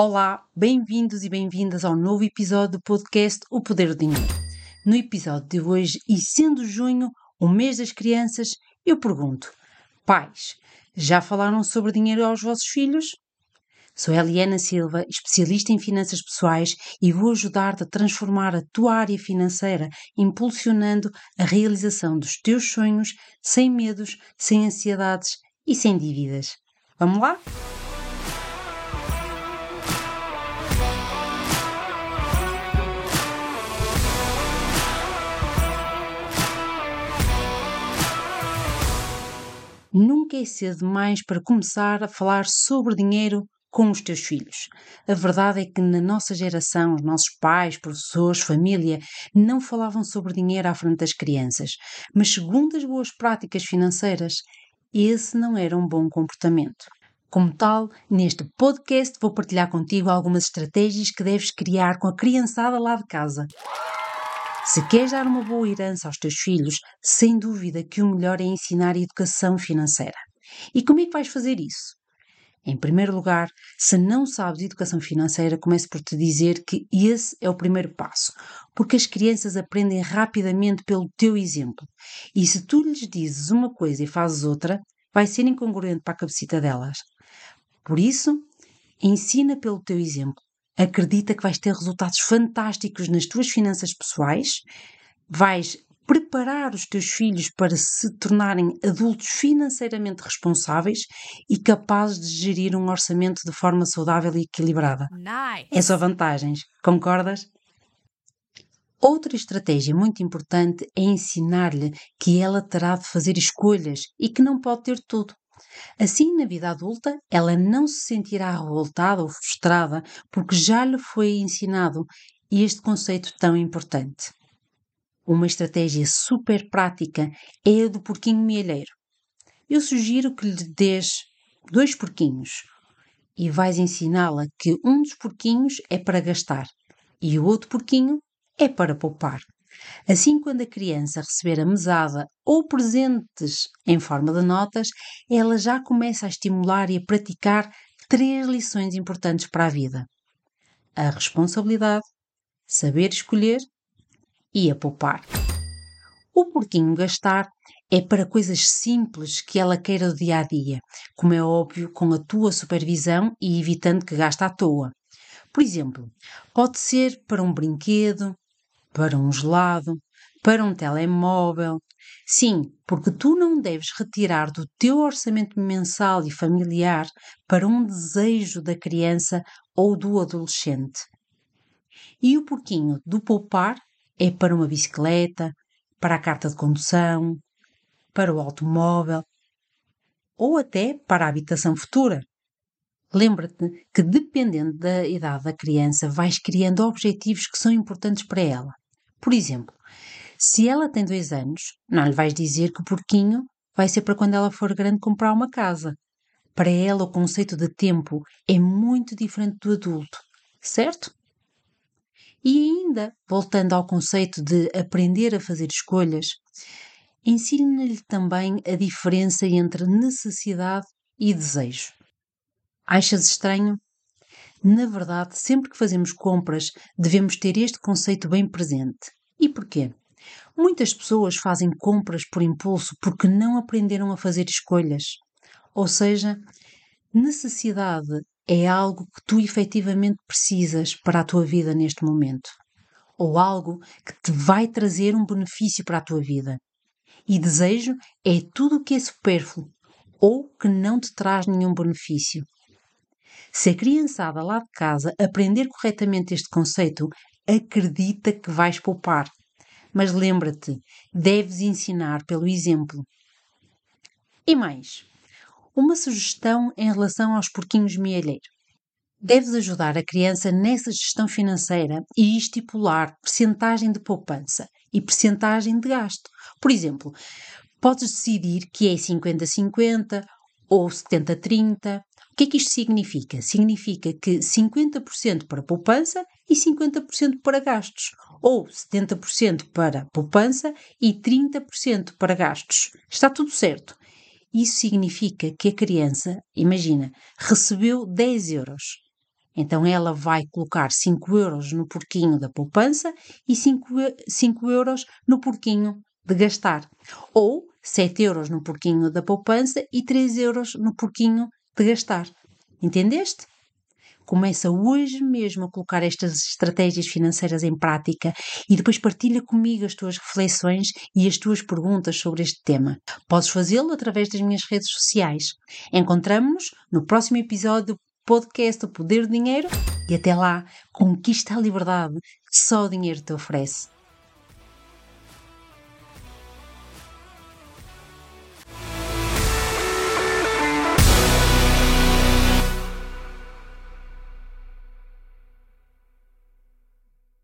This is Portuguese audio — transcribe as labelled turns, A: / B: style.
A: Olá, bem-vindos e bem-vindas ao novo episódio do podcast O Poder do Dinheiro. No episódio de hoje, e sendo junho, o mês das crianças, eu pergunto: pais, já falaram sobre dinheiro aos vossos filhos? Sou Eliana Silva, especialista em finanças pessoais e vou ajudar-te a transformar a tua área financeira, impulsionando a realização dos teus sonhos sem medos, sem ansiedades e sem dívidas. Vamos lá? Nunca é cedo demais para começar a falar sobre dinheiro com os teus filhos. A verdade é que na nossa geração, os nossos pais, professores, família, não falavam sobre dinheiro à frente das crianças, mas segundo as boas práticas financeiras, esse não era um bom comportamento. Como tal, neste podcast vou partilhar contigo algumas estratégias que deves criar com a criançada lá de casa. Se queres dar uma boa herança aos teus filhos, sem dúvida que o melhor é ensinar educação financeira. E como é que vais fazer isso? Em primeiro lugar, se não sabes educação financeira, comece por te dizer que esse é o primeiro passo, porque as crianças aprendem rapidamente pelo teu exemplo. E se tu lhes dizes uma coisa e fazes outra, vai ser incongruente para a cabecita delas. Por isso, ensina pelo teu exemplo acredita que vais ter resultados fantásticos nas tuas finanças pessoais, vais preparar os teus filhos para se tornarem adultos financeiramente responsáveis e capazes de gerir um orçamento de forma saudável e equilibrada. Nice. É só vantagens, concordas? Outra estratégia muito importante é ensinar-lhe que ela terá de fazer escolhas e que não pode ter tudo. Assim, na vida adulta, ela não se sentirá revoltada ou frustrada porque já lhe foi ensinado este conceito tão importante. Uma estratégia super prática é a do porquinho mielheiro. Eu sugiro que lhe des dois porquinhos e vais ensiná-la que um dos porquinhos é para gastar e o outro porquinho é para poupar. Assim, quando a criança receber a mesada ou presentes em forma de notas, ela já começa a estimular e a praticar três lições importantes para a vida: a responsabilidade, saber escolher e a poupar. O porquinho gastar é para coisas simples que ela queira do dia a dia, como é óbvio, com a tua supervisão e evitando que gaste à toa. Por exemplo, pode ser para um brinquedo, para um gelado, para um telemóvel. Sim, porque tu não deves retirar do teu orçamento mensal e familiar para um desejo da criança ou do adolescente. E o porquinho do poupar é para uma bicicleta, para a carta de condução, para o automóvel ou até para a habitação futura. Lembra-te que, dependendo da idade da criança, vais criando objetivos que são importantes para ela. Por exemplo, se ela tem dois anos, não lhe vais dizer que o porquinho vai ser para quando ela for grande comprar uma casa. Para ela, o conceito de tempo é muito diferente do adulto, certo? E ainda, voltando ao conceito de aprender a fazer escolhas, ensina-lhe também a diferença entre necessidade e desejo. Achas estranho? Na verdade, sempre que fazemos compras, devemos ter este conceito bem presente. E porquê? Muitas pessoas fazem compras por impulso porque não aprenderam a fazer escolhas. Ou seja, necessidade é algo que tu efetivamente precisas para a tua vida neste momento. Ou algo que te vai trazer um benefício para a tua vida. E desejo é tudo o que é supérfluo ou que não te traz nenhum benefício. Se a criançada lá de casa aprender corretamente este conceito, acredita que vais poupar. Mas lembra-te, deves ensinar pelo exemplo. E mais, uma sugestão em relação aos porquinhos mielheiros. Deves ajudar a criança nessa gestão financeira e estipular percentagem de poupança e percentagem de gasto. Por exemplo, podes decidir que é 50-50 ou 70-30 que é que isto significa? Significa que 50% para poupança e 50% para gastos, ou 70% para poupança e 30% para gastos. Está tudo certo. Isso significa que a criança, imagina, recebeu 10 euros. Então ela vai colocar 5 euros no porquinho da poupança e 5, 5 euros no porquinho de gastar. Ou 7 euros no porquinho da poupança e 3 euros no porquinho de gastar. Entendeste? Começa hoje mesmo a colocar estas estratégias financeiras em prática e depois partilha comigo as tuas reflexões e as tuas perguntas sobre este tema. Podes fazê-lo através das minhas redes sociais. Encontramos-nos no próximo episódio do podcast O Poder do Dinheiro e até lá, conquista a liberdade que só o dinheiro te oferece.